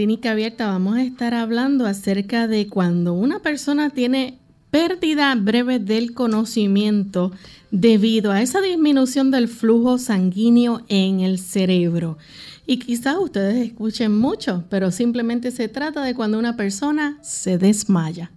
Clínica Abierta vamos a estar hablando acerca de cuando una persona tiene pérdida breve del conocimiento debido a esa disminución del flujo sanguíneo en el cerebro. Y quizás ustedes escuchen mucho, pero simplemente se trata de cuando una persona se desmaya.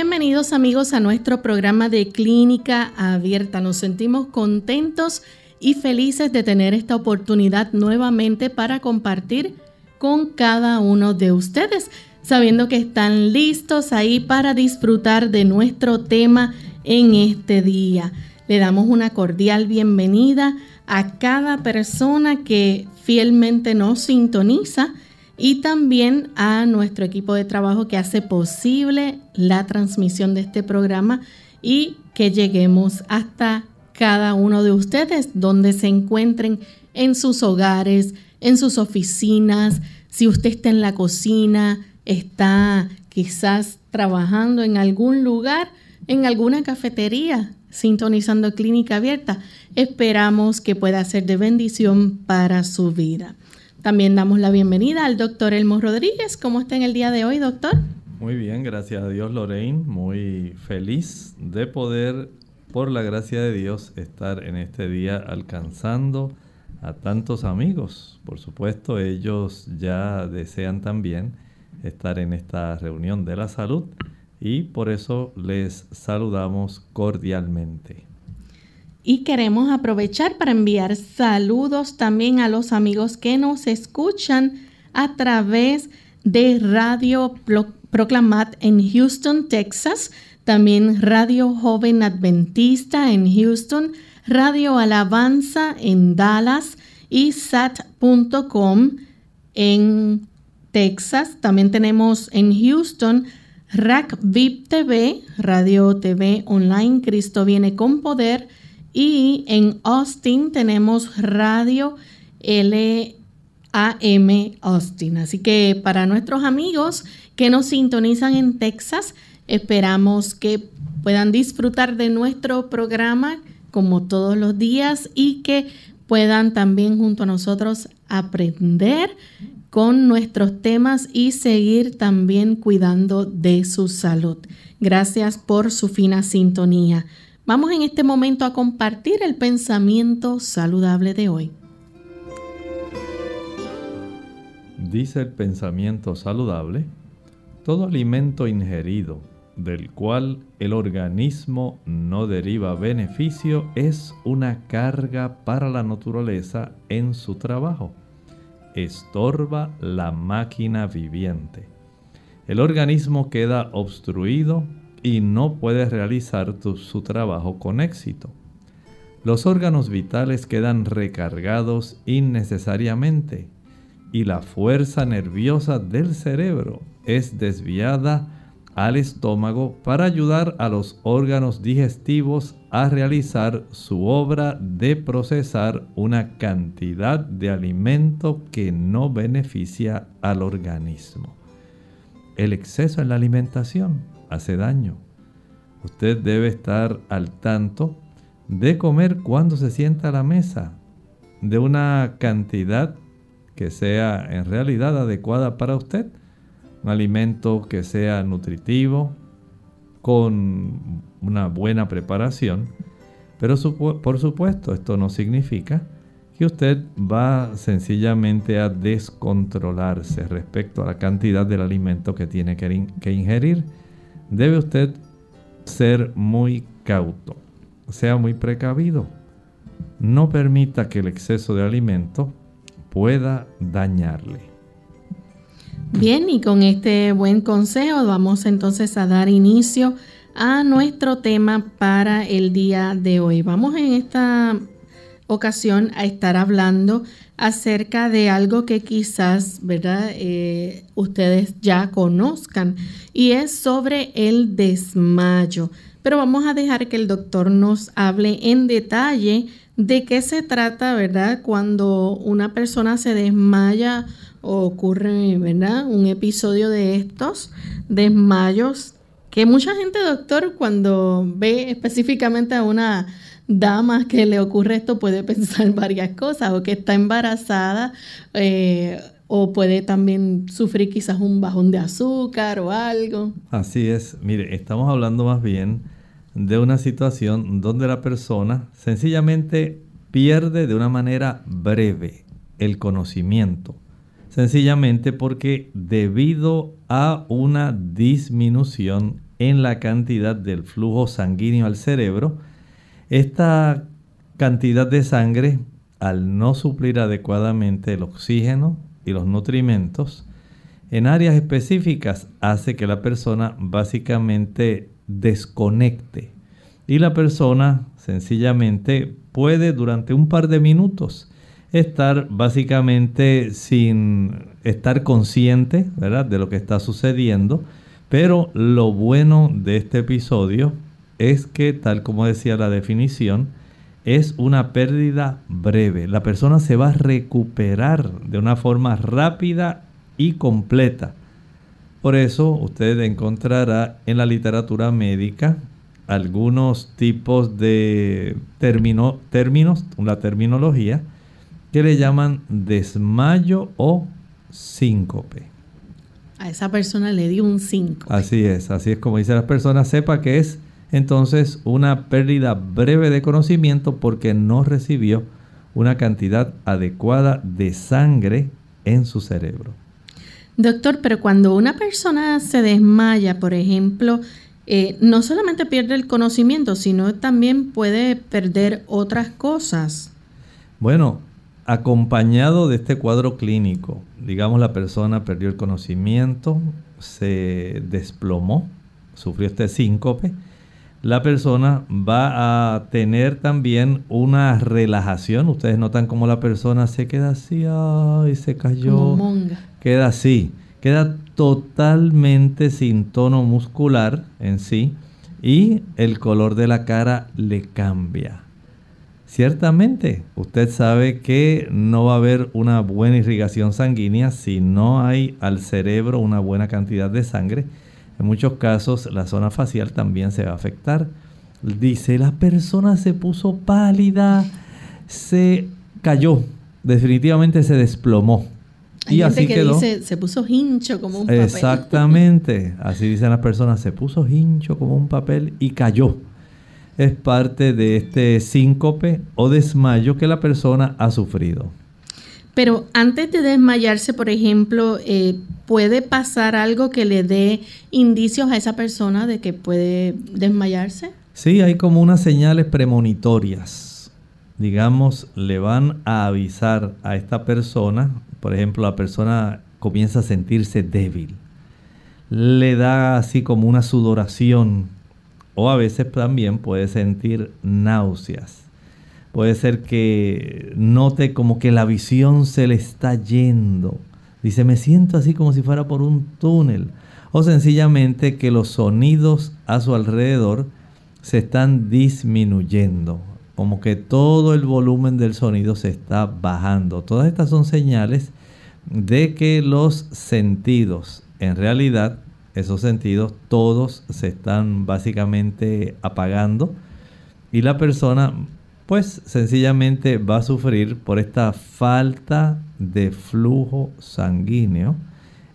Bienvenidos amigos a nuestro programa de Clínica Abierta. Nos sentimos contentos y felices de tener esta oportunidad nuevamente para compartir con cada uno de ustedes, sabiendo que están listos ahí para disfrutar de nuestro tema en este día. Le damos una cordial bienvenida a cada persona que fielmente nos sintoniza y también a nuestro equipo de trabajo que hace posible la transmisión de este programa y que lleguemos hasta cada uno de ustedes donde se encuentren en sus hogares, en sus oficinas, si usted está en la cocina, está quizás trabajando en algún lugar, en alguna cafetería, sintonizando clínica abierta, esperamos que pueda ser de bendición para su vida. También damos la bienvenida al doctor Elmo Rodríguez. ¿Cómo está en el día de hoy, doctor? Muy bien, gracias a Dios, Lorraine. Muy feliz de poder, por la gracia de Dios, estar en este día alcanzando a tantos amigos. Por supuesto, ellos ya desean también estar en esta reunión de la salud y por eso les saludamos cordialmente. Y queremos aprovechar para enviar saludos también a los amigos que nos escuchan a través de Radio Proclamat en Houston, Texas, también Radio Joven Adventista en Houston, Radio Alabanza en Dallas y sat.com en Texas. También tenemos en Houston RAC TV, Radio TV Online, Cristo viene con poder y en Austin tenemos Radio LAM Austin. Así que para nuestros amigos que nos sintonizan en Texas, esperamos que puedan disfrutar de nuestro programa como todos los días y que puedan también junto a nosotros aprender con nuestros temas y seguir también cuidando de su salud. Gracias por su fina sintonía. Vamos en este momento a compartir el pensamiento saludable de hoy. Dice el pensamiento saludable, todo alimento ingerido del cual el organismo no deriva beneficio es una carga para la naturaleza en su trabajo. Estorba la máquina viviente. El organismo queda obstruido y no puede realizar su trabajo con éxito. Los órganos vitales quedan recargados innecesariamente y la fuerza nerviosa del cerebro es desviada al estómago para ayudar a los órganos digestivos a realizar su obra de procesar una cantidad de alimento que no beneficia al organismo. El exceso en la alimentación hace daño. Usted debe estar al tanto de comer cuando se sienta a la mesa, de una cantidad que sea en realidad adecuada para usted. Un alimento que sea nutritivo, con una buena preparación. Pero por supuesto, esto no significa que usted va sencillamente a descontrolarse respecto a la cantidad del alimento que tiene que, ingerir. Debe usted ser muy cauto, sea muy precavido. No permita que el exceso de alimento pueda dañarle. Bien, y con este buen consejo vamos entonces a dar inicio a nuestro tema para el día de hoy. Vamos en esta ocasión a estar hablando acerca de algo que quizás, ¿verdad? Eh, ustedes ya conozcan y es sobre el desmayo. Pero vamos a dejar que el doctor nos hable en detalle de qué se trata, ¿verdad? Cuando una persona se desmaya o ocurre, ¿verdad? Un episodio de estos desmayos que mucha gente, doctor, cuando ve específicamente a una damas que le ocurre esto puede pensar varias cosas, o que está embarazada, eh, o puede también sufrir quizás un bajón de azúcar o algo. Así es, mire, estamos hablando más bien de una situación donde la persona sencillamente pierde de una manera breve el conocimiento, sencillamente porque debido a una disminución en la cantidad del flujo sanguíneo al cerebro, esta cantidad de sangre, al no suplir adecuadamente el oxígeno y los nutrimentos, en áreas específicas hace que la persona básicamente desconecte. Y la persona sencillamente puede durante un par de minutos estar básicamente sin estar consciente de lo que está sucediendo. Pero lo bueno de este episodio es que, tal como decía la definición, es una pérdida breve. La persona se va a recuperar de una forma rápida y completa. Por eso usted encontrará en la literatura médica algunos tipos de términos, la terminología, que le llaman desmayo o síncope. A esa persona le dio un síncope. Así es, así es como dice las personas, sepa que es entonces una pérdida breve de conocimiento porque no recibió una cantidad adecuada de sangre en su cerebro. Doctor, pero cuando una persona se desmaya, por ejemplo, eh, no solamente pierde el conocimiento, sino también puede perder otras cosas. Bueno, acompañado de este cuadro clínico, digamos la persona perdió el conocimiento, se desplomó, sufrió este síncope, la persona va a tener también una relajación. Ustedes notan cómo la persona se queda así, ay, se cayó. Queda así, queda totalmente sin tono muscular en sí y el color de la cara le cambia. Ciertamente, usted sabe que no va a haber una buena irrigación sanguínea si no hay al cerebro una buena cantidad de sangre en muchos casos la zona facial también se va a afectar. Dice, la persona se puso pálida, se cayó, definitivamente se desplomó. y así que dice, se puso hincho como un papel. Exactamente, así dicen las personas, se puso hincho como un papel y cayó. Es parte de este síncope o desmayo que la persona ha sufrido. Pero antes de desmayarse, por ejemplo, eh, ¿puede pasar algo que le dé indicios a esa persona de que puede desmayarse? Sí, hay como unas señales premonitorias. Digamos, le van a avisar a esta persona, por ejemplo, la persona comienza a sentirse débil, le da así como una sudoración o a veces también puede sentir náuseas Puede ser que note como que la visión se le está yendo. Dice, me siento así como si fuera por un túnel. O sencillamente que los sonidos a su alrededor se están disminuyendo. Como que todo el volumen del sonido se está bajando. Todas estas son señales de que los sentidos, en realidad, esos sentidos todos se están básicamente apagando y la persona pues sencillamente va a sufrir por esta falta de flujo sanguíneo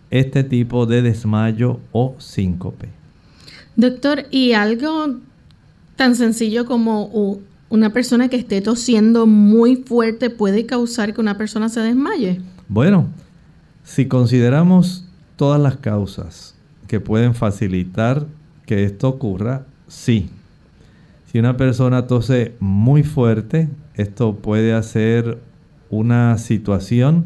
este tipo de desmayo o síncope. Doctor, ¿y algo tan sencillo como una persona que esté tosiendo muy fuerte puede causar que una persona se desmaye? Bueno, si consideramos todas las causas que pueden facilitar que esto ocurra, sí. Si una persona tose muy fuerte, esto puede hacer una situación,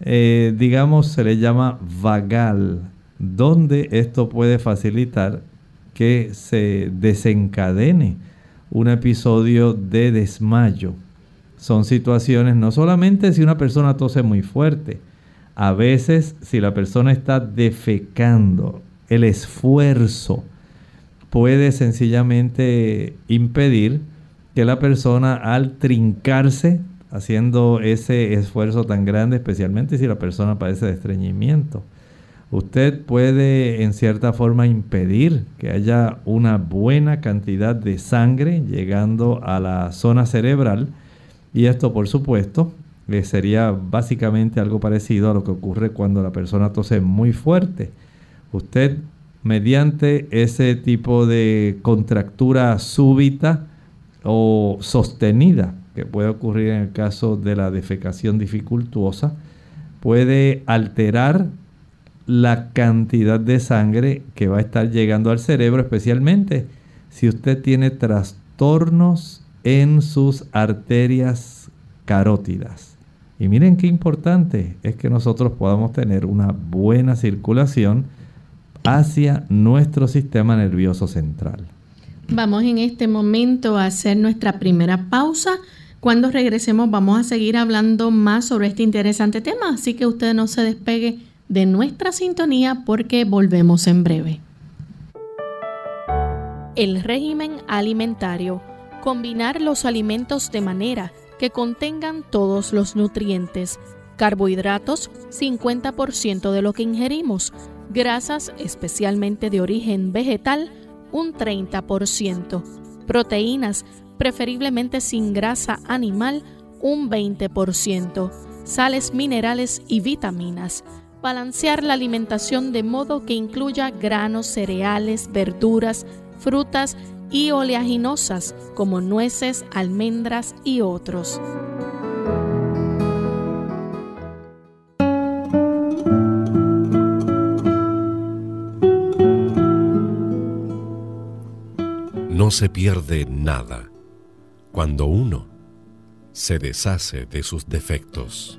eh, digamos, se le llama vagal, donde esto puede facilitar que se desencadene un episodio de desmayo. Son situaciones no solamente si una persona tose muy fuerte, a veces si la persona está defecando, el esfuerzo puede sencillamente impedir que la persona al trincarse haciendo ese esfuerzo tan grande, especialmente si la persona padece de estreñimiento, usted puede en cierta forma impedir que haya una buena cantidad de sangre llegando a la zona cerebral y esto por supuesto sería básicamente algo parecido a lo que ocurre cuando la persona tose muy fuerte. Usted mediante ese tipo de contractura súbita o sostenida que puede ocurrir en el caso de la defecación dificultuosa, puede alterar la cantidad de sangre que va a estar llegando al cerebro, especialmente si usted tiene trastornos en sus arterias carótidas. Y miren qué importante es que nosotros podamos tener una buena circulación hacia nuestro sistema nervioso central. Vamos en este momento a hacer nuestra primera pausa. Cuando regresemos vamos a seguir hablando más sobre este interesante tema, así que usted no se despegue de nuestra sintonía porque volvemos en breve. El régimen alimentario. Combinar los alimentos de manera que contengan todos los nutrientes. Carbohidratos, 50% de lo que ingerimos grasas especialmente de origen vegetal, un 30%, proteínas, preferiblemente sin grasa animal, un 20%, sales minerales y vitaminas. Balancear la alimentación de modo que incluya granos, cereales, verduras, frutas y oleaginosas como nueces, almendras y otros. No se pierde nada cuando uno se deshace de sus defectos.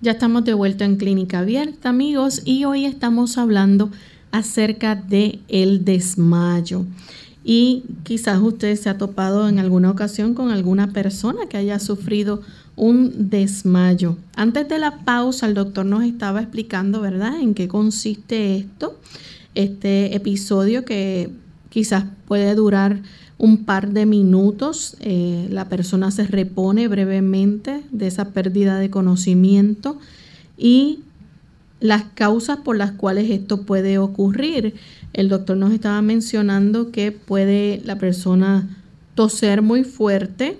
Ya estamos de vuelta en Clínica Abierta, amigos, y hoy estamos hablando acerca de el desmayo. Y quizás usted se ha topado en alguna ocasión con alguna persona que haya sufrido un desmayo. Antes de la pausa, el doctor nos estaba explicando, ¿verdad?, en qué consiste esto. Este episodio que quizás puede durar un par de minutos, eh, la persona se repone brevemente de esa pérdida de conocimiento y las causas por las cuales esto puede ocurrir. El doctor nos estaba mencionando que puede la persona toser muy fuerte,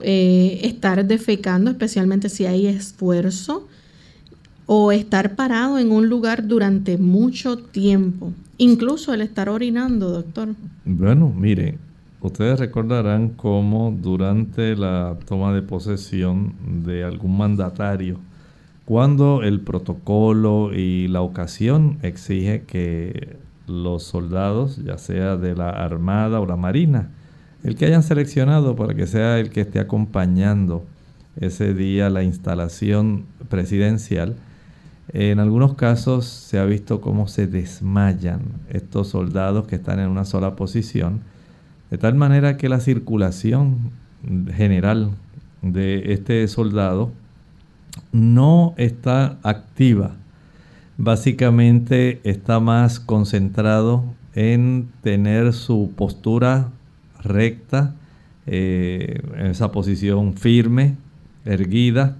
eh, estar defecando, especialmente si hay esfuerzo, o estar parado en un lugar durante mucho tiempo, incluso el estar orinando, doctor. Bueno, mire, Ustedes recordarán cómo durante la toma de posesión de algún mandatario, cuando el protocolo y la ocasión exige que los soldados, ya sea de la Armada o la Marina, el que hayan seleccionado para que sea el que esté acompañando ese día la instalación presidencial, en algunos casos se ha visto cómo se desmayan estos soldados que están en una sola posición de tal manera que la circulación general de este soldado no está activa. Básicamente está más concentrado en tener su postura recta, eh, en esa posición firme, erguida,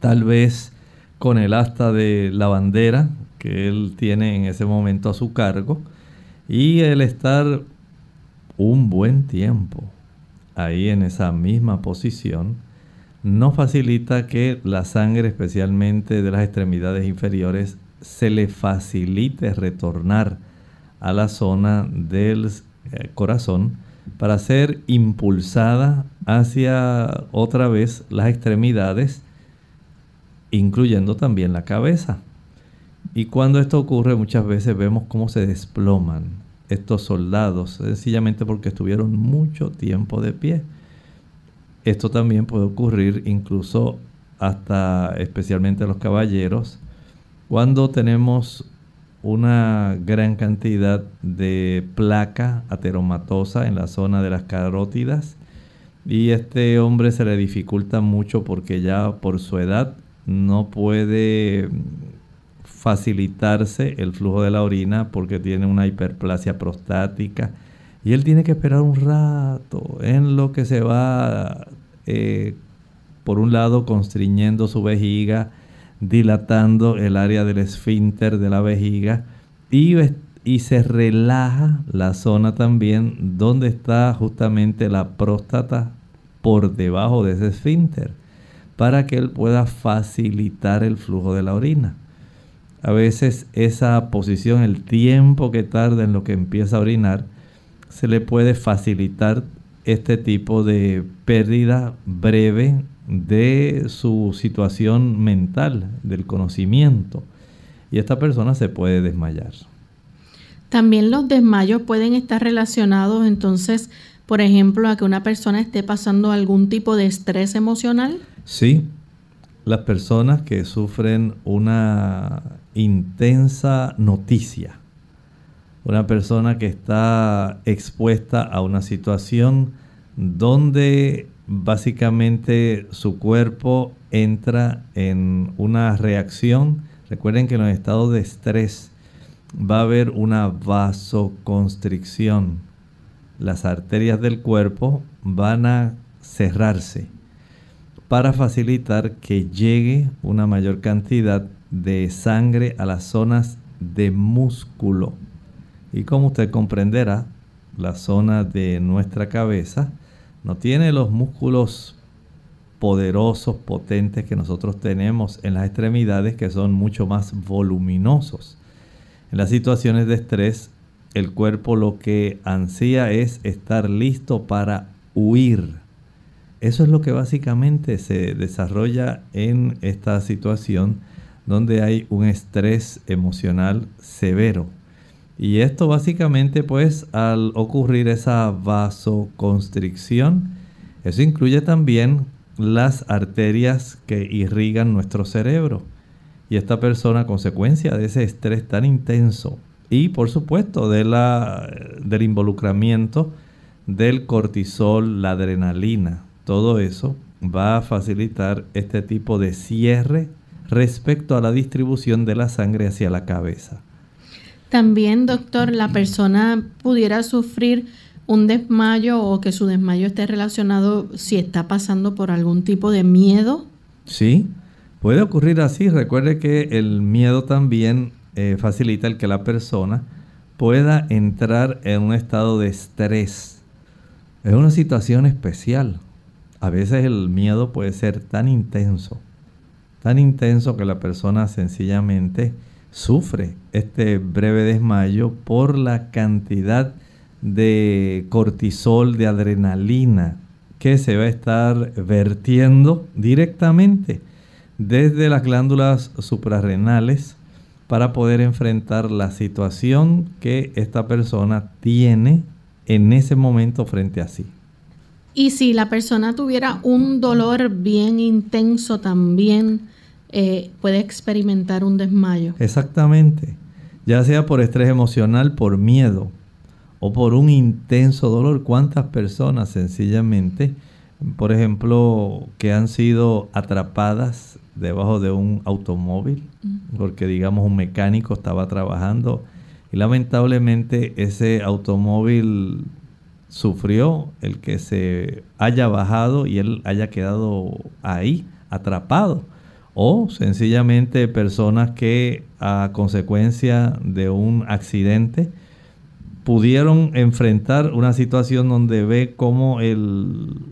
tal vez con el asta de la bandera que él tiene en ese momento a su cargo, y el estar un buen tiempo ahí en esa misma posición, no facilita que la sangre, especialmente de las extremidades inferiores, se le facilite retornar a la zona del eh, corazón para ser impulsada hacia otra vez las extremidades, incluyendo también la cabeza. Y cuando esto ocurre muchas veces vemos cómo se desploman estos soldados, sencillamente porque estuvieron mucho tiempo de pie. Esto también puede ocurrir incluso hasta especialmente los caballeros, cuando tenemos una gran cantidad de placa ateromatosa en la zona de las carótidas y este hombre se le dificulta mucho porque ya por su edad no puede facilitarse el flujo de la orina porque tiene una hiperplasia prostática. Y él tiene que esperar un rato en lo que se va, eh, por un lado, constriñendo su vejiga, dilatando el área del esfínter de la vejiga y, y se relaja la zona también donde está justamente la próstata por debajo de ese esfínter para que él pueda facilitar el flujo de la orina a veces esa posición, el tiempo que tarda en lo que empieza a orinar, se le puede facilitar este tipo de pérdida breve de su situación mental, del conocimiento. Y esta persona se puede desmayar. También los desmayos pueden estar relacionados entonces, por ejemplo, a que una persona esté pasando algún tipo de estrés emocional. Sí, las personas que sufren una intensa noticia. Una persona que está expuesta a una situación donde básicamente su cuerpo entra en una reacción. Recuerden que en los estados de estrés va a haber una vasoconstricción. Las arterias del cuerpo van a cerrarse para facilitar que llegue una mayor cantidad de sangre a las zonas de músculo. Y como usted comprenderá, la zona de nuestra cabeza no tiene los músculos poderosos, potentes que nosotros tenemos en las extremidades que son mucho más voluminosos. En las situaciones de estrés, el cuerpo lo que ansía es estar listo para huir. Eso es lo que básicamente se desarrolla en esta situación donde hay un estrés emocional severo. Y esto básicamente pues al ocurrir esa vasoconstricción, eso incluye también las arterias que irrigan nuestro cerebro. Y esta persona, consecuencia de ese estrés tan intenso y por supuesto de la, del involucramiento del cortisol, la adrenalina, todo eso va a facilitar este tipo de cierre respecto a la distribución de la sangre hacia la cabeza. También, doctor, la persona pudiera sufrir un desmayo o que su desmayo esté relacionado si está pasando por algún tipo de miedo. Sí, puede ocurrir así. Recuerde que el miedo también eh, facilita el que la persona pueda entrar en un estado de estrés. Es una situación especial. A veces el miedo puede ser tan intenso, tan intenso que la persona sencillamente sufre este breve desmayo por la cantidad de cortisol, de adrenalina que se va a estar vertiendo directamente desde las glándulas suprarrenales para poder enfrentar la situación que esta persona tiene en ese momento frente a sí. Y si la persona tuviera un dolor bien intenso también, eh, puede experimentar un desmayo. Exactamente, ya sea por estrés emocional, por miedo o por un intenso dolor. ¿Cuántas personas sencillamente, por ejemplo, que han sido atrapadas debajo de un automóvil, porque digamos un mecánico estaba trabajando y lamentablemente ese automóvil sufrió el que se haya bajado y él haya quedado ahí, atrapado. O sencillamente personas que a consecuencia de un accidente pudieron enfrentar una situación donde ve cómo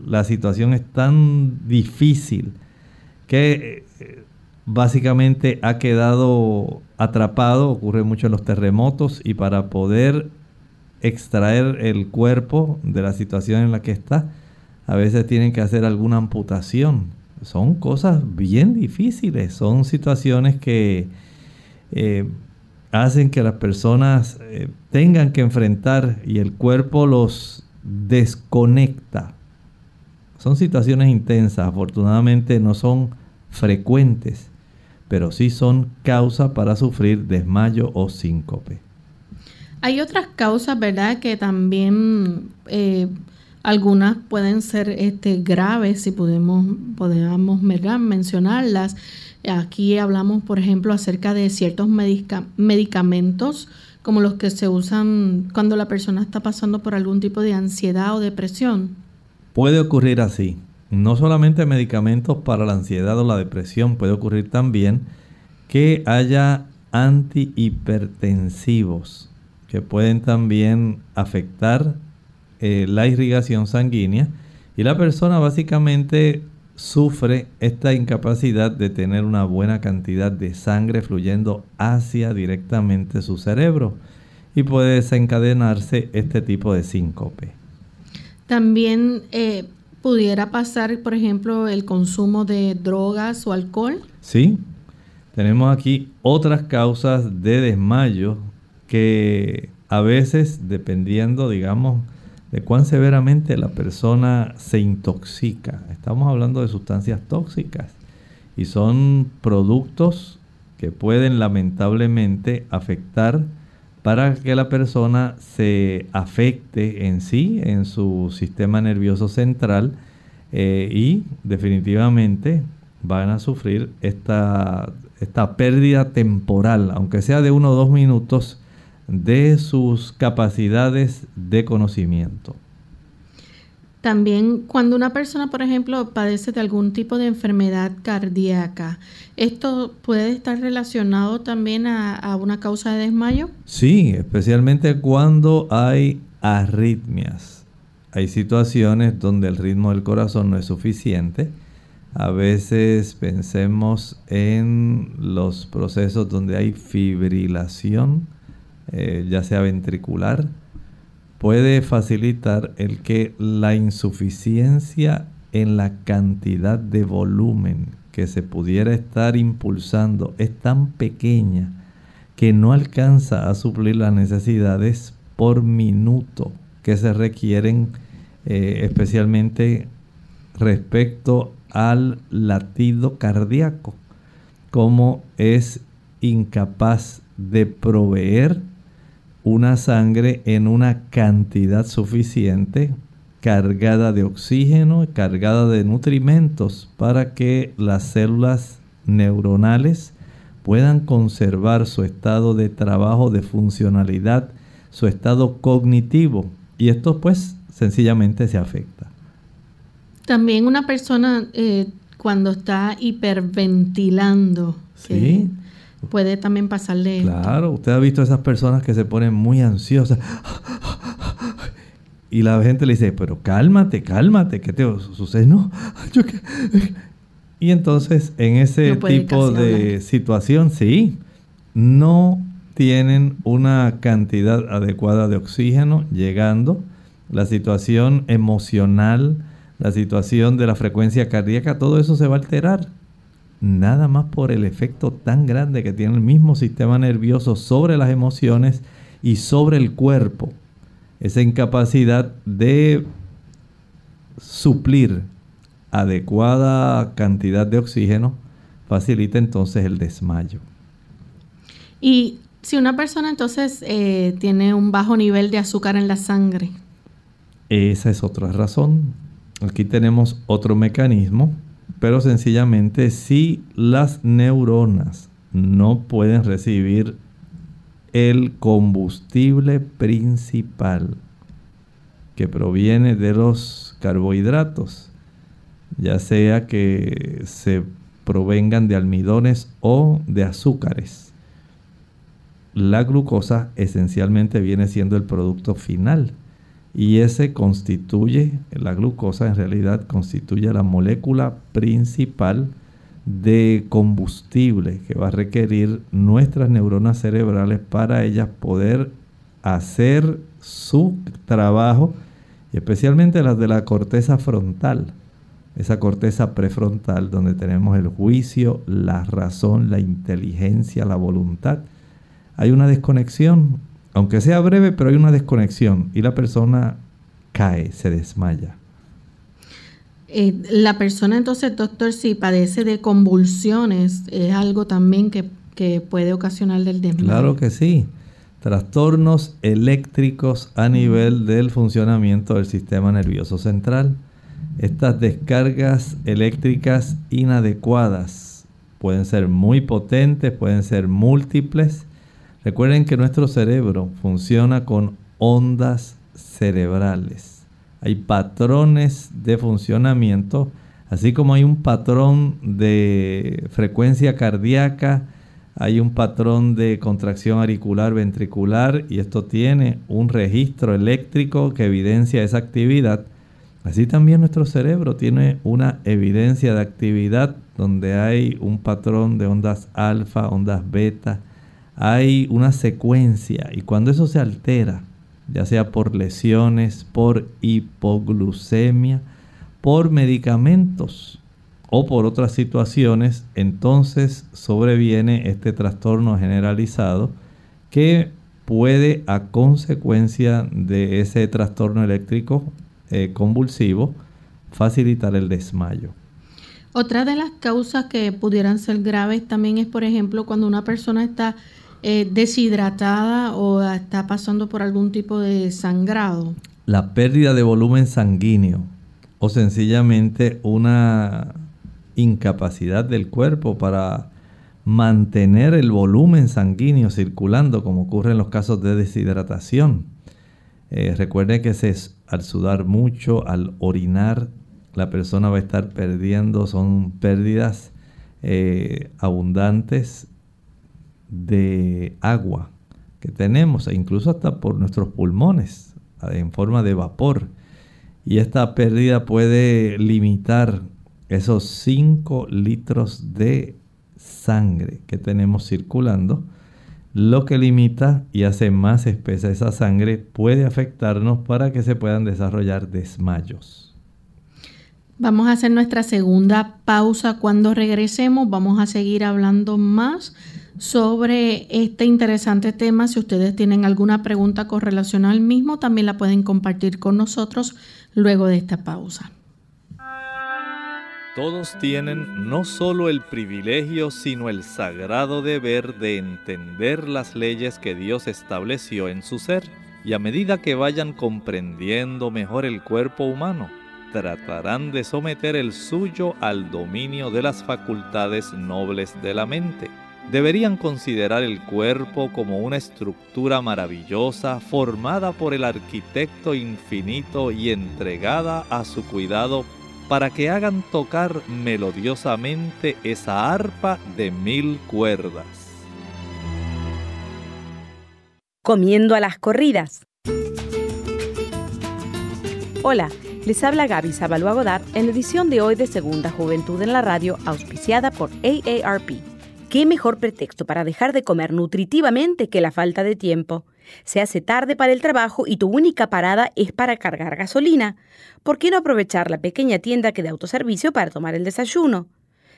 la situación es tan difícil que eh, básicamente ha quedado atrapado, ocurre mucho en los terremotos, y para poder extraer el cuerpo de la situación en la que está, a veces tienen que hacer alguna amputación. Son cosas bien difíciles, son situaciones que eh, hacen que las personas eh, tengan que enfrentar y el cuerpo los desconecta. Son situaciones intensas, afortunadamente no son frecuentes, pero sí son causa para sufrir desmayo o síncope. Hay otras causas, ¿verdad? Que también eh, algunas pueden ser este, graves, si podemos, podemos mencionarlas. Aquí hablamos, por ejemplo, acerca de ciertos medicamentos como los que se usan cuando la persona está pasando por algún tipo de ansiedad o depresión. Puede ocurrir así. No solamente medicamentos para la ansiedad o la depresión, puede ocurrir también que haya antihipertensivos que pueden también afectar eh, la irrigación sanguínea y la persona básicamente sufre esta incapacidad de tener una buena cantidad de sangre fluyendo hacia directamente su cerebro y puede desencadenarse este tipo de síncope. También eh, pudiera pasar, por ejemplo, el consumo de drogas o alcohol. Sí, tenemos aquí otras causas de desmayo que a veces, dependiendo, digamos, de cuán severamente la persona se intoxica, estamos hablando de sustancias tóxicas y son productos que pueden lamentablemente afectar para que la persona se afecte en sí, en su sistema nervioso central eh, y definitivamente van a sufrir esta, esta pérdida temporal, aunque sea de uno o dos minutos, de sus capacidades de conocimiento. También cuando una persona, por ejemplo, padece de algún tipo de enfermedad cardíaca, ¿esto puede estar relacionado también a, una causa de desmayo? Sí, especialmente cuando hay arritmias. Hay situaciones donde el ritmo del corazón no es suficiente. A veces pensemos en los procesos donde hay fibrilación eh, ya sea ventricular, puede facilitar el que la insuficiencia en la cantidad de volumen que se pudiera estar impulsando es tan pequeña que no alcanza a suplir las necesidades por minuto que se requieren eh, especialmente respecto al latido cardíaco, como es incapaz de proveer una sangre en una cantidad suficiente, cargada de oxígeno, cargada de nutrimentos, para que las células neuronales puedan conservar su estado de trabajo, de funcionalidad, su estado cognitivo. Y esto pues sencillamente se afecta. También una persona eh, cuando está hiperventilando, ¿Sí? Puede también pasarle. Claro, usted ha visto esas personas que se ponen muy ansiosas. Y la gente le dice, pero cálmate, cálmate, ¿qué te sucede? No, yo. Y entonces en ese tipo de situación, sí, no tienen una cantidad adecuada de oxígeno llegando, la situación emocional, la situación de la frecuencia cardíaca, todo eso se va a alterar nada más por el efecto tan grande que tiene el mismo sistema nervioso sobre las emociones y sobre el cuerpo. Esa incapacidad de suplir adecuada cantidad de oxígeno facilita entonces el desmayo. Y si una persona entonces eh, tiene un bajo nivel de azúcar en la sangre. Esa es otra razón. Aquí tenemos otro mecanismo pero sencillamente si las neuronas no pueden recibir el combustible principal que proviene de los carbohidratos, ya sea que se provengan de almidones o de azúcares. La glucosa esencialmente viene siendo el producto final y ese constituye, la glucosa en realidad constituye la molécula principal de combustible que va a requerir nuestras neuronas cerebrales para ellas poder hacer su trabajo, especialmente las de la corteza frontal, esa corteza prefrontal donde tenemos el juicio, la razón, la inteligencia, la voluntad. Hay una desconexión aunque sea breve, pero hay una desconexión y la persona cae, se desmaya. Eh, la persona entonces, doctor, si padece de convulsiones, es algo también que, puede ocasionar el desmayo. Claro que sí. Trastornos eléctricos a nivel del funcionamiento del sistema nervioso central. Estas descargas eléctricas inadecuadas pueden ser muy potentes, pueden ser múltiples Recuerden que nuestro cerebro funciona con ondas cerebrales. Hay patrones de funcionamiento, así como hay un patrón de frecuencia cardíaca, hay un patrón de contracción auricular ventricular y esto tiene un registro eléctrico que evidencia esa actividad. Así también nuestro cerebro tiene una evidencia de actividad donde hay un patrón de ondas alfa, ondas beta, hay una secuencia y cuando eso se altera, ya sea por lesiones, por hipoglucemia, por medicamentos o por otras situaciones, entonces sobreviene este trastorno generalizado que puede a consecuencia de ese trastorno eléctrico eh, convulsivo facilitar el desmayo. Otra de las causas que pudieran ser graves también es, por ejemplo, cuando una persona está eh, deshidratada o está pasando por algún tipo de sangrado? La pérdida de volumen sanguíneo o sencillamente una incapacidad del cuerpo para mantener el volumen sanguíneo circulando como ocurre en los casos de deshidratación. Eh, recuerde que al sudar mucho, al orinar, la persona va a estar perdiendo, son pérdidas eh, abundantes de agua que tenemos, e incluso hasta por nuestros pulmones, en forma de vapor. Y esta pérdida puede limitar esos 5 litros de sangre que tenemos circulando. Lo que limita y hace más espesa esa sangre puede afectarnos para que se puedan desarrollar desmayos. Vamos a hacer nuestra segunda pausa. Cuando regresemos vamos a seguir hablando más sobre este interesante tema. Si ustedes tienen alguna pregunta con al mismo, también la pueden compartir con nosotros luego de esta pausa. Todos tienen no solo el privilegio, sino el sagrado deber de entender las leyes que Dios estableció en su ser, y a medida que vayan comprendiendo mejor el cuerpo humano, tratarán de someter el suyo al dominio de las facultades nobles de la mente. Deberían considerar el cuerpo como una estructura maravillosa formada por el arquitecto infinito y entregada a su cuidado para que hagan tocar melodiosamente esa arpa de mil cuerdas. Comiendo a las corridas. Hola, les habla Gaby Zabalúa Godard en la edición de hoy de Segunda Juventud en la Radio, auspiciada por AARP. ¿Qué mejor pretexto para dejar de comer nutritivamente que la falta de tiempo? Se hace tarde para el trabajo y tu única parada es para cargar gasolina. ¿Por qué no aprovechar la pequeña tienda que de autoservicio para tomar el desayuno?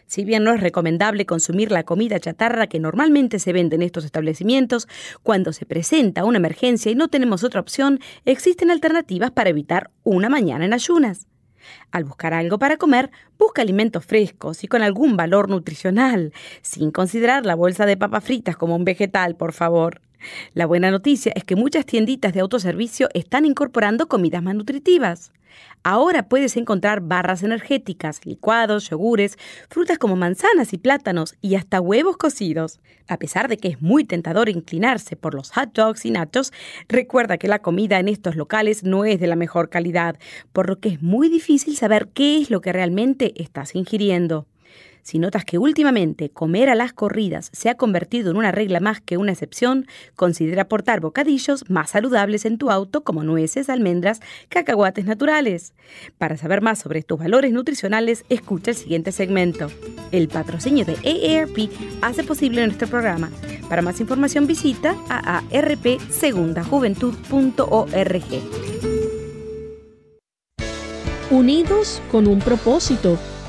Si bien no es recomendable consumir la comida chatarra que normalmente se vende en estos establecimientos, cuando se presenta una emergencia y no tenemos otra opción, existen alternativas para evitar una mañana en ayunas. Al buscar algo para comer, busca alimentos frescos y con algún valor nutricional, sin considerar la bolsa de papas fritas como un vegetal, por favor. La buena noticia es que muchas tienditas de autoservicio están incorporando comidas más nutritivas. Ahora puedes encontrar barras energéticas, licuados, yogures, frutas como manzanas y plátanos y hasta huevos cocidos. A pesar de que es muy tentador inclinarse por los hot dogs y nachos, recuerda que la comida en estos locales no es de la mejor calidad, por lo que es muy difícil saber qué es lo que realmente estás ingiriendo. Si notas que últimamente comer a las corridas se ha convertido en una regla más que una excepción, considera aportar bocadillos más saludables en tu auto como nueces, almendras, cacahuates naturales. Para saber más sobre estos valores nutricionales, escucha el siguiente segmento. El patrocinio de AARP hace posible nuestro programa. Para más información visita aarpsegundajuventud.org. Unidos con un propósito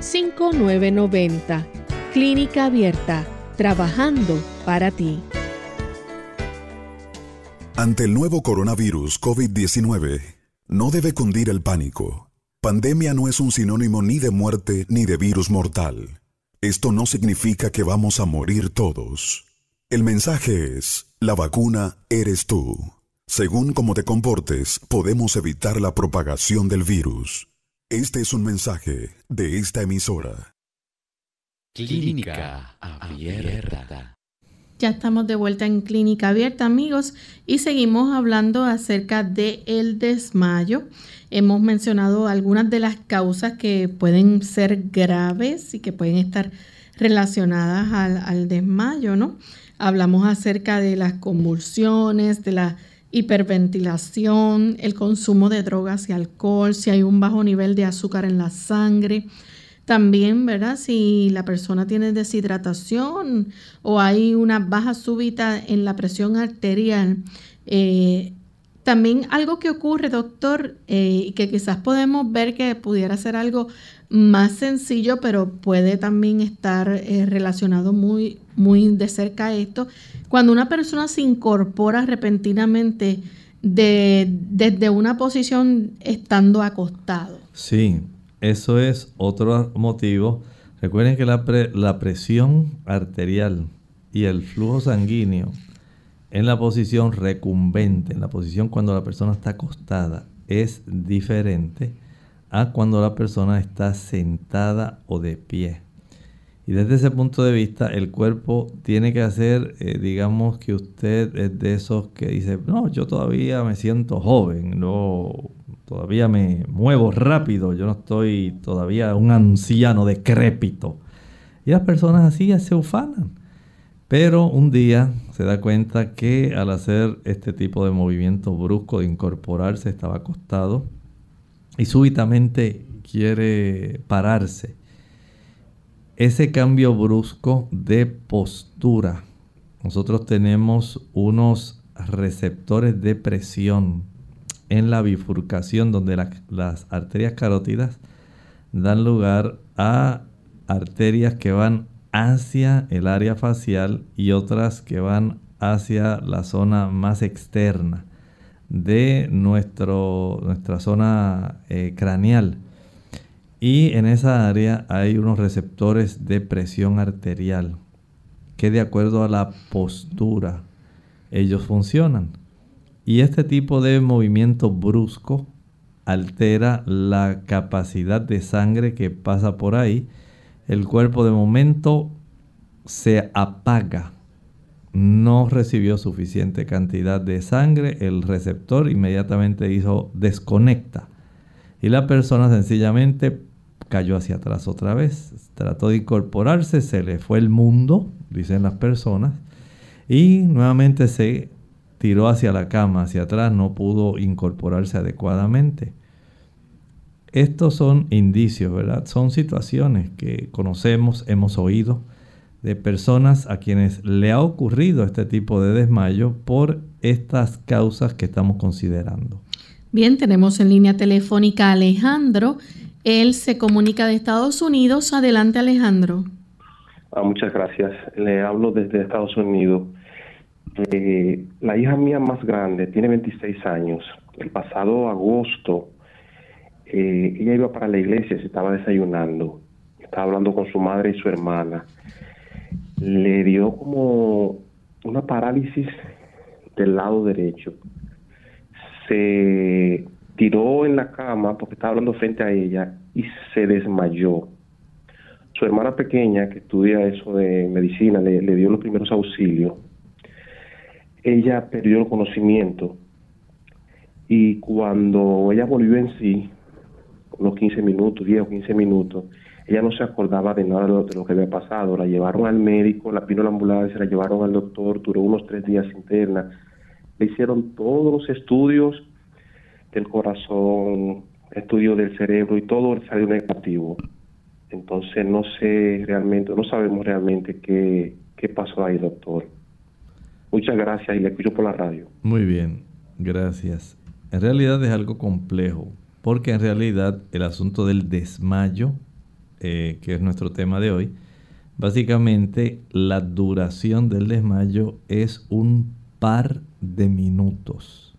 5990. Clínica Abierta, trabajando para ti. Ante el nuevo coronavirus COVID-19, no debe cundir el pánico. Pandemia no es un sinónimo ni de muerte ni de virus mortal. Esto no significa que vamos a morir todos. El mensaje es, la vacuna eres tú. Según cómo te comportes, podemos evitar la propagación del virus. Este es un mensaje de esta emisora. Clínica Abierta. Ya estamos de vuelta en Clínica Abierta, amigos, y seguimos hablando acerca del el desmayo. Hemos mencionado algunas de las causas que pueden ser graves y que pueden estar relacionadas al, al desmayo, ¿no? Hablamos acerca de las convulsiones, de la hiperventilación, el consumo de drogas y alcohol, si hay un bajo nivel de azúcar en la sangre. También, ¿verdad? Si la persona tiene deshidratación o hay una baja súbita en la presión arterial. Eh, también algo que ocurre, doctor, eh, y que quizás podemos ver que pudiera ser algo más sencillo, pero puede también estar eh, relacionado muy, muy de cerca esto, cuando una persona se incorpora repentinamente de, desde una posición estando acostado. Sí, eso es otro motivo. Recuerden que la, la presión arterial y el flujo sanguíneo en la posición recumbente, en la posición cuando la persona está acostada, es diferente a cuando la persona está sentada o de pie. Y desde ese punto de vista, el cuerpo tiene que hacer, eh, digamos que usted es de esos que dice, no, yo todavía me siento joven, no, todavía me muevo rápido, yo no estoy todavía un anciano decrépito. Y las personas así se ufanan. Pero un día se da cuenta que al hacer este tipo de movimiento brusco de incorporarse estaba acostado y súbitamente quiere pararse ese cambio brusco de postura. Nosotros tenemos unos receptores de presión en la bifurcación donde las arterias carótidas dan lugar a arterias que van hacia el área facial y otras que van hacia la zona más externa de nuestro, nuestra zona eh, craneal. Y en esa área hay unos receptores de presión arterial que de acuerdo a la postura ellos funcionan. Y este tipo de movimiento brusco altera la capacidad de sangre que pasa por ahí. El cuerpo de momento se apaga. No recibió suficiente cantidad de sangre. El receptor inmediatamente hizo desconecta. Y la persona sencillamente cayó hacia atrás otra vez. Trató de incorporarse, se le fue el mundo, dicen las personas. Y nuevamente se tiró hacia la cama, hacia atrás, no pudo incorporarse adecuadamente. Estos son indicios, ¿verdad? Son situaciones que conocemos, hemos oído de personas a quienes le ha ocurrido este tipo de desmayo por estas causas que estamos considerando. Bien, tenemos en línea telefónica a Alejandro. Él se comunica de Estados Unidos. Adelante, Alejandro. Ah, muchas gracias. Le hablo desde Estados Unidos. Eh, la hija mía más grande tiene 26 años. El pasado agosto eh, ella iba para la iglesia, se estaba desayunando, estaba hablando con su madre y su hermana. Le dio como una parálisis del lado derecho. Se tiró en la cama porque estaba hablando frente a ella y se desmayó. Su hermana pequeña, que estudia eso de medicina, le, dio los primeros auxilios ella perdió el conocimiento y cuando ella volvió en sí, unos 15 minutos, 10 o 15 minutos, ella no se acordaba de nada de lo, que había pasado. La llevaron al médico, la vino la ambulancia, la llevaron al doctor, duró unos tres días interna. Le hicieron todos los estudios del corazón, estudios del cerebro y todo salió negativo. Entonces no sé realmente, no sabemos realmente qué, qué pasó ahí, doctor. Muchas gracias y le escucho por la radio. Muy bien, gracias. En realidad es algo complejo, porque en realidad el asunto del desmayo, eh, que es nuestro tema de hoy, básicamente la duración del desmayo es un par de minutos,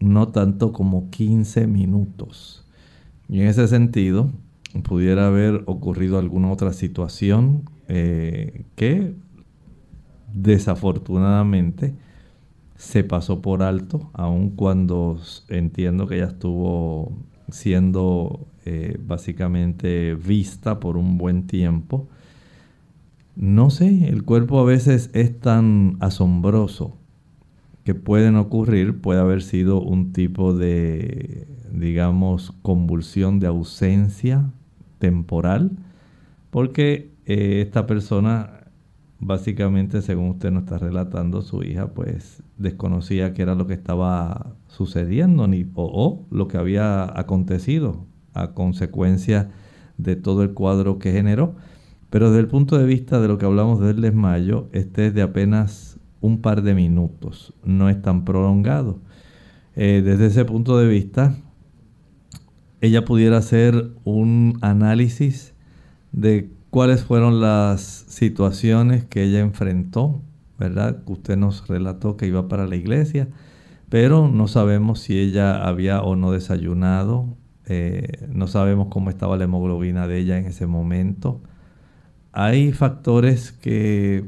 no tanto como 15 minutos. Y en ese sentido, pudiera haber ocurrido alguna otra situación eh, que desafortunadamente se pasó por alto, aun cuando entiendo que ya estuvo siendo eh, básicamente vista por un buen tiempo. No sé, el cuerpo a veces es tan asombroso que pueden ocurrir, puede haber sido un tipo de, digamos, convulsión de ausencia temporal, porque eh, esta persona básicamente, según usted nos está relatando, su hija pues desconocía qué era lo que estaba sucediendo ni, o, lo que había acontecido a consecuencia de todo el cuadro que generó. Pero desde el punto de vista de lo que hablamos del desmayo, este es de apenas un par de minutos, no es tan prolongado. Eh, desde ese punto de vista, ella pudiera hacer un análisis de cuáles fueron las situaciones que ella enfrentó, ¿verdad? Usted nos relató que iba para la iglesia, pero no sabemos si ella había o no desayunado, eh, no sabemos cómo estaba la hemoglobina de ella en ese momento. Hay factores que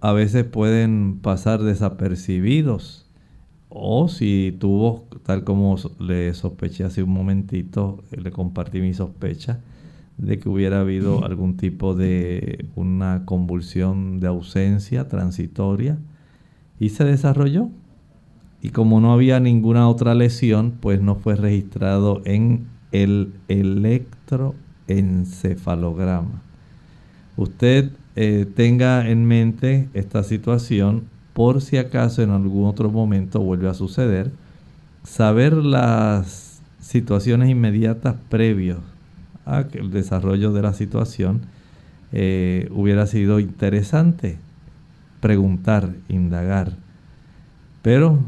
a veces pueden pasar desapercibidos o si tuvo, tal como le sospeché hace un momentito, le compartí mi sospecha, de que hubiera habido algún tipo de una convulsión de ausencia transitoria y se desarrolló. Y como no había ninguna otra lesión, pues no fue registrado en el electroencefalograma. Usted eh, tenga en mente esta situación por si acaso en algún otro momento vuelve a suceder. Saber las situaciones inmediatas previos el desarrollo de la situación eh, hubiera sido interesante preguntar, indagar. Pero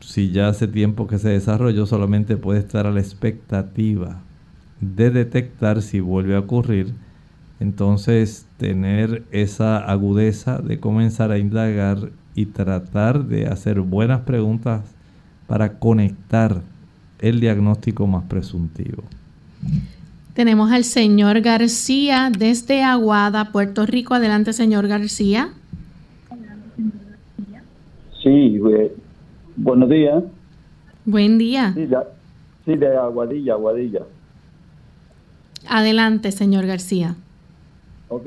si ya hace tiempo que se desarrolló, solamente puede estar a la expectativa de detectar si vuelve a ocurrir. Entonces, tener esa agudeza de comenzar a indagar y tratar de hacer buenas preguntas para conectar el diagnóstico más presuntivo. Tenemos al señor García desde Aguada, Puerto Rico. Adelante, señor García. Sí, buenos días. Buen día. Sí de, Aguadilla, Aguadilla. Adelante, señor García. Ok.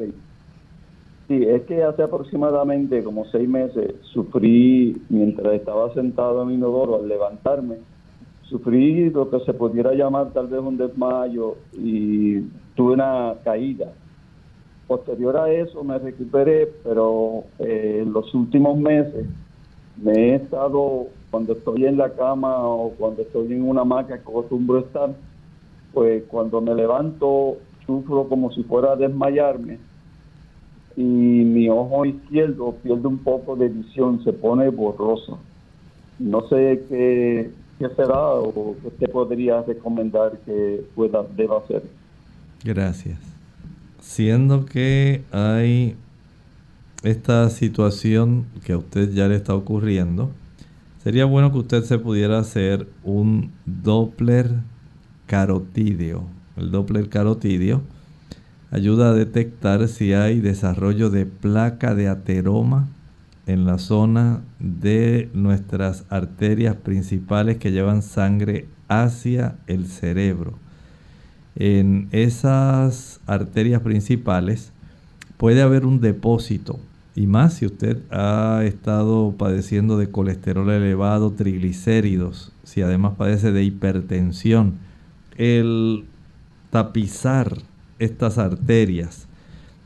Sí, es que hace aproximadamente como seis meses sufrí, mientras estaba sentado en mi inodoro, al levantarme, sufrí lo que se pudiera llamar tal vez un desmayo y tuve una caída. Posterior a eso me recuperé, pero eh, en los últimos meses me he estado, cuando estoy en la cama o cuando estoy en una maca que acostumbro estar, pues cuando me levanto sufro como si fuera a desmayarme y mi ojo izquierdo pierde un poco de visión, se pone borroso. No sé qué, qué será o qué te podría recomendar que pueda, deba hacer. Gracias. Siendo que hay esta situación que a usted ya le está ocurriendo, sería bueno que usted se pudiera hacer un Doppler carotídeo. El Doppler carotídeo ayuda a detectar si hay desarrollo de placa de ateroma en la zona de nuestras arterias principales que llevan sangre hacia el cerebro. En esas arterias principales puede haber un depósito y más si usted ha estado padeciendo de colesterol elevado, triglicéridos, si además padece de hipertensión, el tapizar estas arterias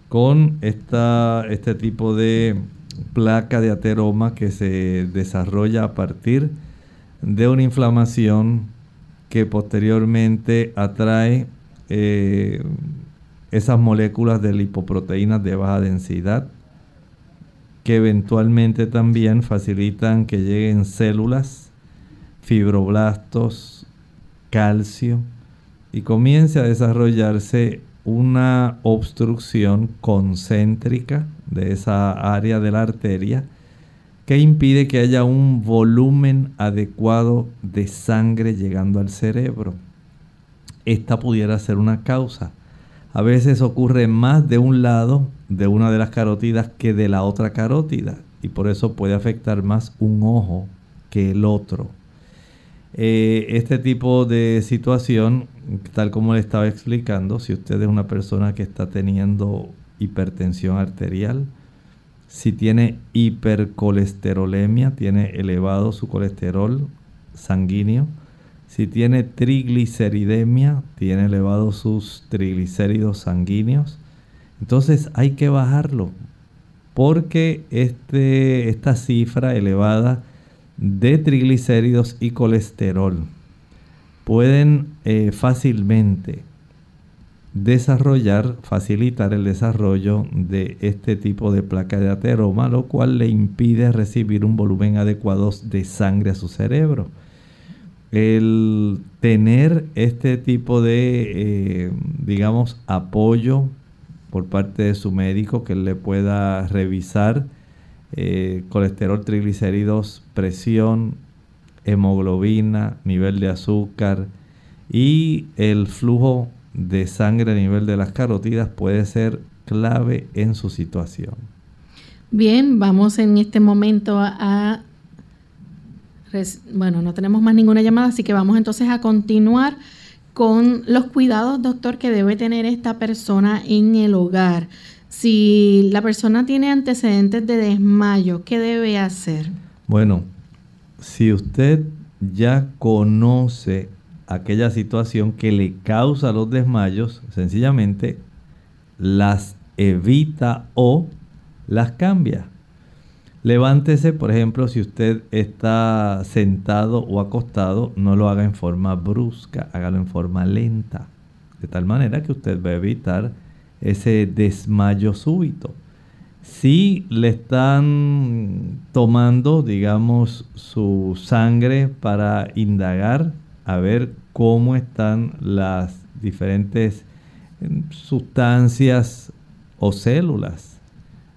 con esta, este tipo de placa de ateroma que se desarrolla a partir de una inflamación que posteriormente atrae eh, esas moléculas de lipoproteínas de baja densidad que eventualmente también facilitan que lleguen células, fibroblastos, calcio y comience a desarrollarse una obstrucción concéntrica de esa área de la arteria que impide que haya un volumen adecuado de sangre llegando al cerebro. Esta pudiera ser una causa. A veces ocurre más de un lado de una de las carótidas que de la otra carótida y por eso puede afectar más un ojo que el otro. Eh, este tipo de situación, tal como le estaba explicando, si usted es una persona que está teniendo hipertensión arterial, si tiene hipercolesterolemia, tiene elevado su colesterol sanguíneo, si tiene trigliceridemia, tiene elevado sus triglicéridos sanguíneos, entonces hay que bajarlo porque este, esta cifra elevada de triglicéridos y colesterol pueden eh, fácilmente desarrollar, facilitar el desarrollo de este tipo de placa de ateroma, lo cual le impide recibir un volumen adecuado de sangre a su cerebro. El tener este tipo de, eh, digamos, apoyo por parte de su médico que le pueda revisar eh, colesterol, triglicéridos, presión, hemoglobina, nivel de azúcar y el flujo de sangre a nivel de las carotidas puede ser clave en su situación. Bien, vamos en este momento a, bueno, no tenemos más ninguna llamada, así que vamos entonces a continuar con los cuidados, doctor, que debe tener esta persona en el hogar. Si la persona tiene antecedentes de desmayo, ¿qué debe hacer? Bueno, si usted ya conoce aquella situación que le causa los desmayos, sencillamente las evita o las cambia. Levántese, por ejemplo, si usted está sentado o acostado, no lo haga en forma brusca, hágalo en forma lenta, de tal manera que usted va a evitar ese desmayo súbito. Si le están tomando, digamos, su sangre para indagar, a ver cómo están las diferentes em, sustancias o células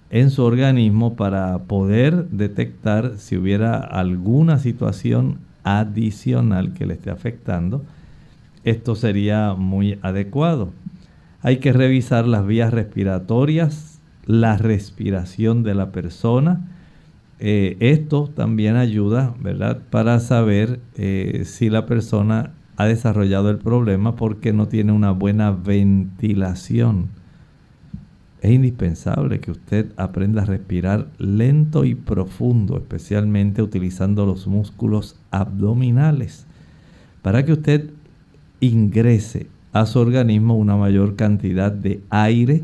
en su organismo para poder detectar si hubiera alguna situación adicional que le esté afectando, esto sería muy adecuado. Hay que revisar las vías respiratorias, la respiración de la persona. Eh, esto también ayuda, ¿verdad?, para saber eh, si la persona ha desarrollado el problema porque no tiene una buena ventilación. Es indispensable que usted aprenda a respirar lento y profundo, especialmente utilizando los músculos abdominales, para que usted ingrese a su organismo una mayor cantidad de aire.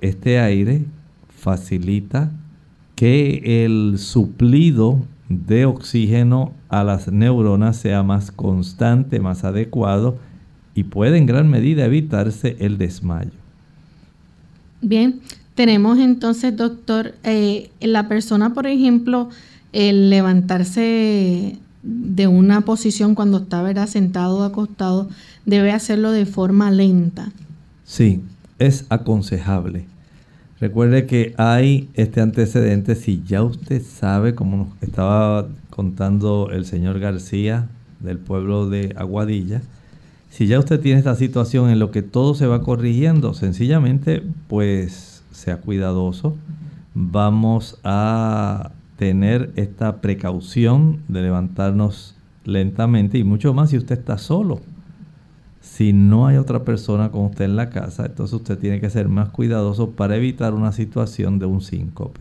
Este aire facilita que el suplido de oxígeno a las neuronas sea más constante, más adecuado y puede en gran medida evitarse el desmayo. Bien, tenemos entonces, doctor, eh, la persona, por ejemplo, el levantarse de una posición cuando está sentado o acostado, debe hacerlo de forma lenta. Sí, es aconsejable. Recuerde que hay este antecedente, si ya usted sabe, como nos estaba contando el señor García del pueblo de Aguadilla, si ya usted tiene esta situación en lo que todo se va corrigiendo, sencillamente pues sea cuidadoso. Vamos a tener esta precaución de levantarnos lentamente y mucho más si usted está solo. Si no hay otra persona con usted en la casa, entonces usted tiene que ser más cuidadoso para evitar una situación de un síncope.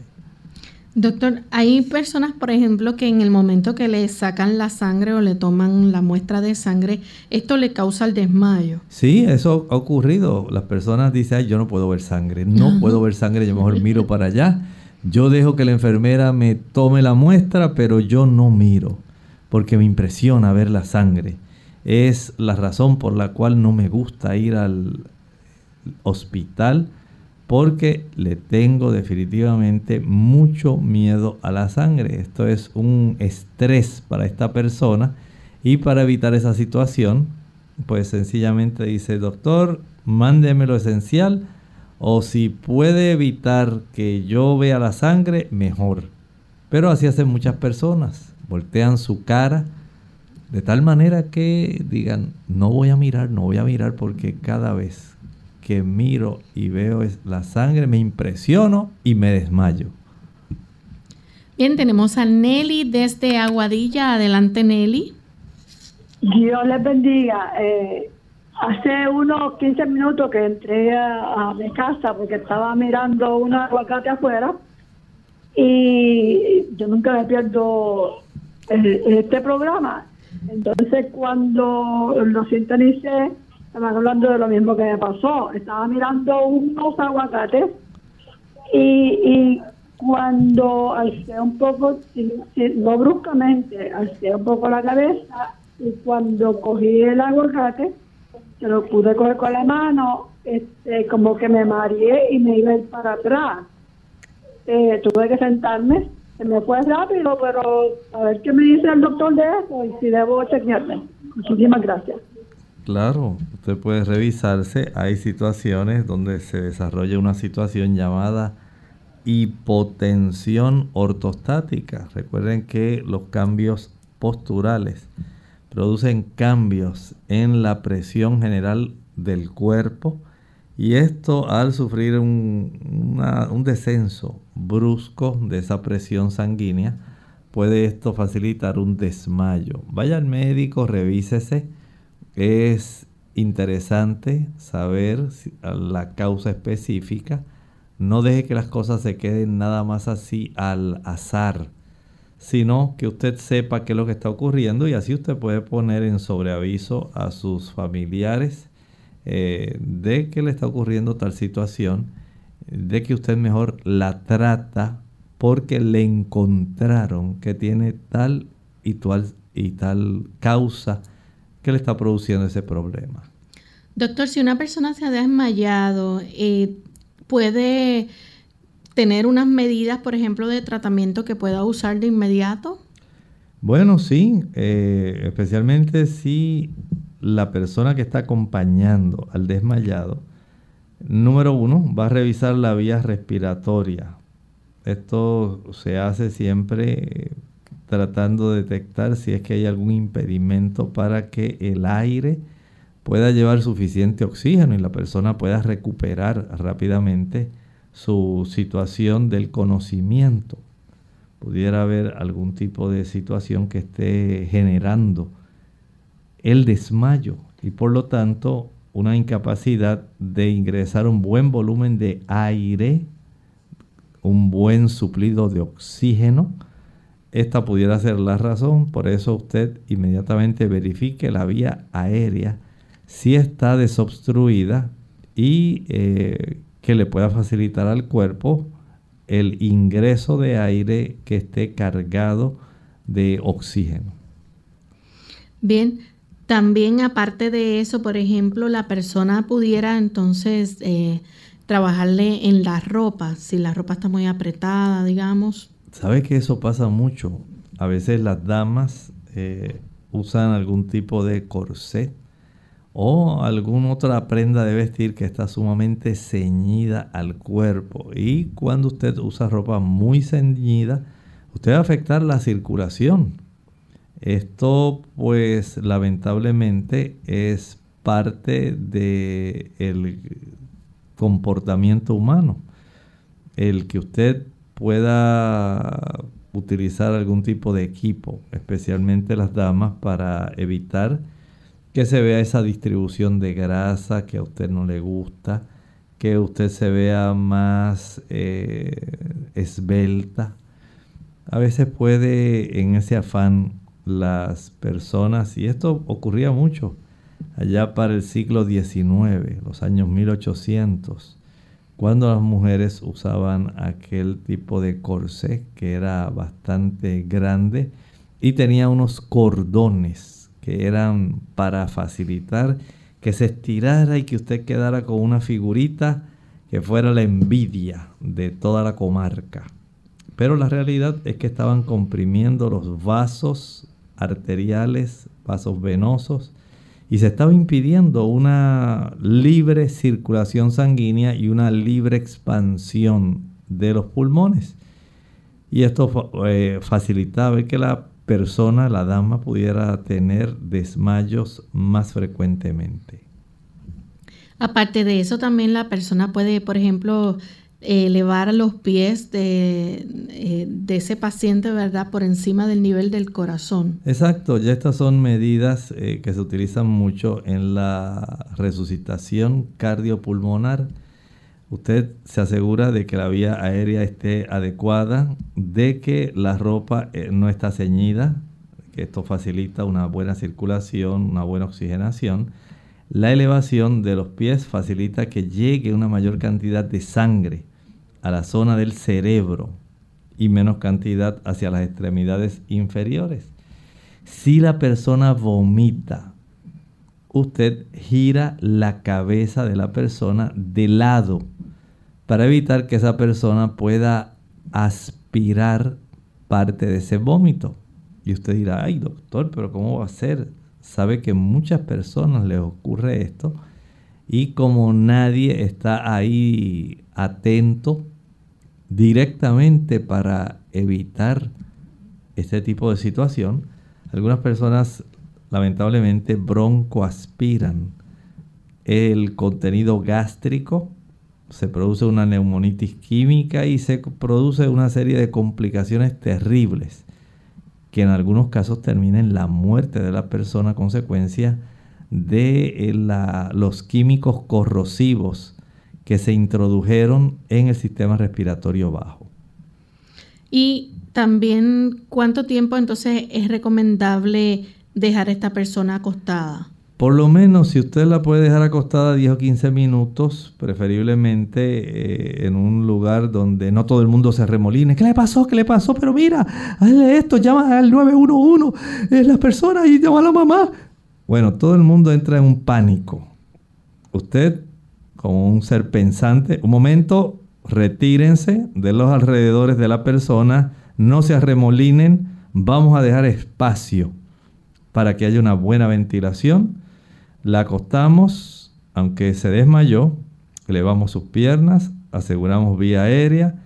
Doctor, hay personas, por ejemplo, que en el momento que le sacan la sangre o le toman la muestra de sangre, esto le causa el desmayo. Sí, eso ha ocurrido. Las personas dicen, Ay, yo no puedo ver sangre, no puedo ver sangre, yo mejor miro para allá. Yo dejo que la enfermera me tome la muestra, pero yo no miro, porque me impresiona ver la sangre. Es la razón por la cual no me gusta ir al hospital porque le tengo definitivamente mucho miedo a la sangre. Esto es un estrés para esta persona y para evitar esa situación, pues sencillamente dice, doctor, mándeme lo esencial o si puede evitar que yo vea la sangre, mejor. Pero así hacen muchas personas, voltean su cara de tal manera que digan, no voy a mirar, no voy a mirar porque cada vez que miro y veo la sangre, me impresiono y me desmayo. Bien, tenemos a Nelly desde Aguadilla. Adelante, Nelly. Dios les bendiga. Eh, hace unos 15 minutos que entré a, mi casa porque estaba mirando un aguacate afuera y yo nunca me pierdo este programa. Entonces, cuando lo sintonicé, Estaban hablando de lo mismo que me pasó. Estaba mirando unos aguacates y, y cuando alcé un poco, no bruscamente, alcé un poco la cabeza y cuando cogí el aguacate, se lo pude coger con la mano, este, como que me mareé y me iba a ir para atrás. Eh, tuve que sentarme, se me fue rápido, pero a ver qué me dice el doctor de eso y si debo chequearme. Muchísimas gracias. Claro, usted puede revisarse. Hay situaciones donde se desarrolla una situación llamada hipotensión ortostática. Recuerden que los cambios posturales producen cambios en la presión general del cuerpo y esto al sufrir un, descenso brusco de esa presión sanguínea puede esto facilitar un desmayo. Vaya al médico, revísese es interesante saber la causa específica. No deje que las cosas se queden nada más así al azar, sino que usted sepa qué es lo que está ocurriendo y así usted puede poner en sobreaviso a sus familiares eh, de que le está ocurriendo tal situación, de que usted mejor la trata porque le encontraron que tiene tal y tal, y tal causa ¿Qué le está produciendo ese problema? Doctor, si una persona se ha desmayado, eh, ¿puede tener unas medidas, por ejemplo, de tratamiento que pueda usar de inmediato? Bueno, sí, eh, especialmente si la persona que está acompañando al desmayado, número uno, va a revisar la vía respiratoria. Esto se hace siempre tratando de detectar si es que hay algún impedimento para que el aire pueda llevar suficiente oxígeno y la persona pueda recuperar rápidamente su situación del conocimiento. Pudiera haber algún tipo de situación que esté generando el desmayo y por lo tanto una incapacidad de ingresar un buen volumen de aire, un buen suplido de oxígeno. Esta pudiera ser la razón, por eso usted inmediatamente verifique la vía aérea si está desobstruida y eh, que le pueda facilitar al cuerpo el ingreso de aire que esté cargado de oxígeno. Bien, también aparte de eso, por ejemplo, la persona pudiera entonces eh, trabajarle en la ropa, si la ropa está muy apretada, digamos. ¿Sabe que eso pasa mucho? A veces las damas eh, usan algún tipo de corset o alguna otra prenda de vestir que está sumamente ceñida al cuerpo. Y cuando usted usa ropa muy ceñida, usted va a afectar la circulación. Esto pues lamentablemente es parte del comportamiento humano. El que usted pueda utilizar algún tipo de equipo, especialmente las damas, para evitar que se vea esa distribución de grasa que a usted no le gusta, que usted se vea más eh, esbelta. A veces puede en ese afán las personas, y esto ocurría mucho allá para el siglo XIX, los años 1800, cuando las mujeres usaban aquel tipo de corsé que era bastante grande y tenía unos cordones que eran para facilitar que se estirara y que usted quedara con una figurita que fuera la envidia de toda la comarca. Pero la realidad es que estaban comprimiendo los vasos arteriales, vasos venosos, y se estaba impidiendo una libre circulación sanguínea y una libre expansión de los pulmones. Y esto eh, facilitaba que la persona, la dama, pudiera tener desmayos más frecuentemente. Aparte de eso, también la persona puede, por ejemplo, elevar los pies de, eh, de, ese paciente, ¿verdad?, por encima del nivel del corazón. Exacto, ya estas son medidas eh, que se utilizan mucho en la resucitación cardiopulmonar Usted se asegura de que la vía aérea esté adecuada, de que la ropa eh, no está ceñida, que esto facilita una buena circulación, una buena oxigenación. La elevación de los pies facilita que llegue una mayor cantidad de sangre a la zona del cerebro y menos cantidad hacia las extremidades inferiores. Si la persona vomita, usted gira la cabeza de la persona de lado para evitar que esa persona pueda aspirar parte de ese vómito. Y usted dirá, ay doctor, pero ¿cómo va a ser? Sabe que muchas personas les ocurre esto y como nadie está ahí atento directamente para evitar este tipo de situación, algunas personas lamentablemente broncoaspiran el contenido gástrico se produce una neumonitis química y se produce una serie de complicaciones terribles que en algunos casos terminan en la muerte de la persona a consecuencia de eh, los químicos corrosivos que se introdujeron en el sistema respiratorio bajo. Y también, ¿cuánto tiempo entonces es recomendable dejar a esta persona acostada? Por lo menos si usted la puede dejar acostada 10 o 15 minutos, preferiblemente eh, en un lugar donde no todo el mundo se remoline. ¿Qué le pasó? ¿Qué le pasó? Pero mira, hazle esto, llama al 911, es la persona y llama a la mamá. Bueno, todo el mundo entra en un pánico usted, como un ser pensante, un momento, retírense de los alrededores de la persona, no se arremolinen, vamos a dejar espacio para que haya una buena ventilación. La acostamos, aunque se desmayó, elevamos sus piernas, aseguramos vía aérea,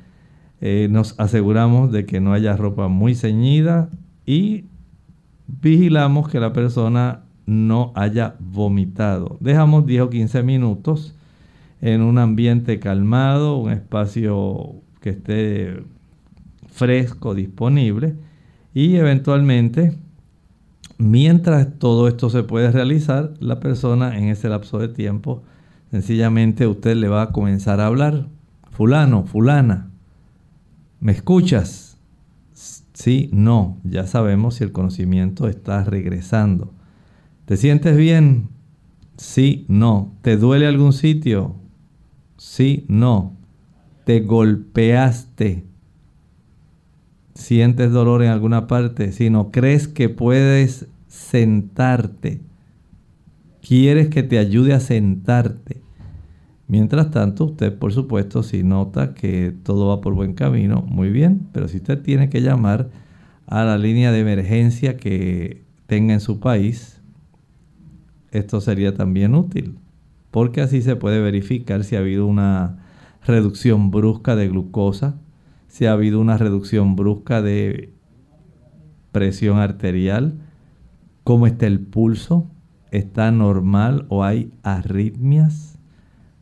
eh, nos aseguramos de que no haya ropa muy ceñida y vigilamos que la persona no haya vomitado. Dejamos 10 o 15 minutos en un ambiente calmado, un espacio que esté fresco, disponible y eventualmente, mientras todo esto se puede realizar, la persona en ese lapso de tiempo, sencillamente usted le va a comenzar a hablar, fulano, fulana, ¿me escuchas? Sí, no, ya sabemos si el conocimiento está regresando. ¿Te sientes bien? Sí, no. ¿Te duele algún sitio? Sí, no. ¿Te golpeaste? ¿Sientes dolor en alguna parte? Si no, ¿crees que puedes sentarte? ¿Quieres que te ayude a sentarte? Mientras tanto, usted, por supuesto, si nota que todo va por buen camino, muy bien, pero si usted tiene que llamar a la línea de emergencia que tenga en su país, esto sería también útil, porque así se puede verificar si ha habido una reducción brusca de glucosa, si ha habido una reducción brusca de presión arterial, cómo está el pulso, está normal o hay arritmias.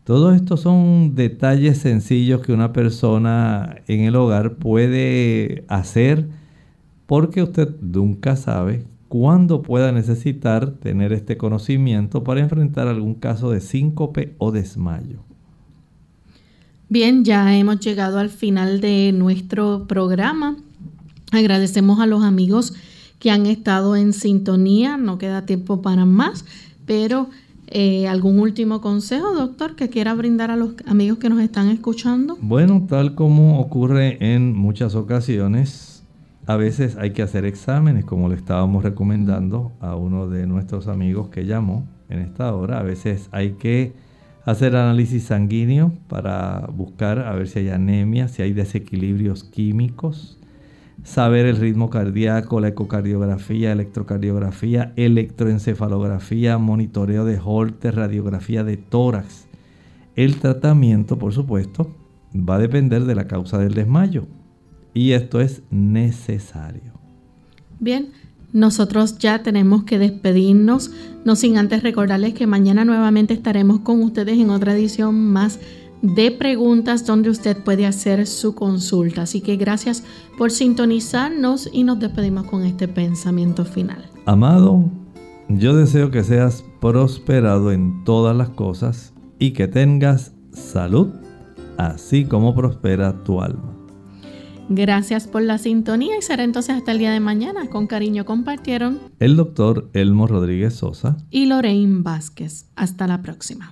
Todo esto son detalles sencillos que una persona en el hogar puede hacer porque usted nunca sabe cuándo pueda necesitar tener este conocimiento para enfrentar algún caso de síncope o desmayo. Bien, ya hemos llegado al final de nuestro programa. Agradecemos a los amigos que han estado en sintonía. No queda tiempo para más, pero eh, ¿algún último consejo, doctor, que quiera brindar a los amigos que nos están escuchando? Bueno, tal como ocurre en muchas ocasiones, a veces hay que hacer exámenes, como le estábamos recomendando a uno de nuestros amigos que llamó en esta hora. A veces hay que hacer análisis sanguíneo para buscar a ver si hay anemia, si hay desequilibrios químicos, saber el ritmo cardíaco, la ecocardiografía, electrocardiografía, electroencefalografía, monitoreo de Holter, radiografía de tórax. El tratamiento, por supuesto, va a depender de la causa del desmayo y esto es necesario. Bien, nosotros ya tenemos que despedirnos, no sin antes recordarles que mañana nuevamente estaremos con ustedes en otra edición más de preguntas donde usted puede hacer su consulta. Así que gracias por sintonizarnos y nos despedimos con este pensamiento final. Amado, yo deseo que seas prosperado en todas las cosas y que tengas salud, así como prospera tu alma. Gracias por la sintonía y será entonces hasta el día de mañana. Con cariño compartieron el doctor Elmo Rodríguez Sosa y Lorraine Vázquez. Hasta la próxima.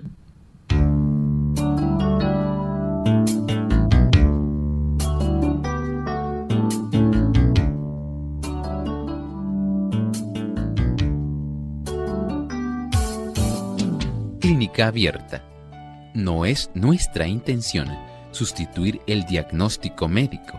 Clínica abierta. No es nuestra intención sustituir el diagnóstico médico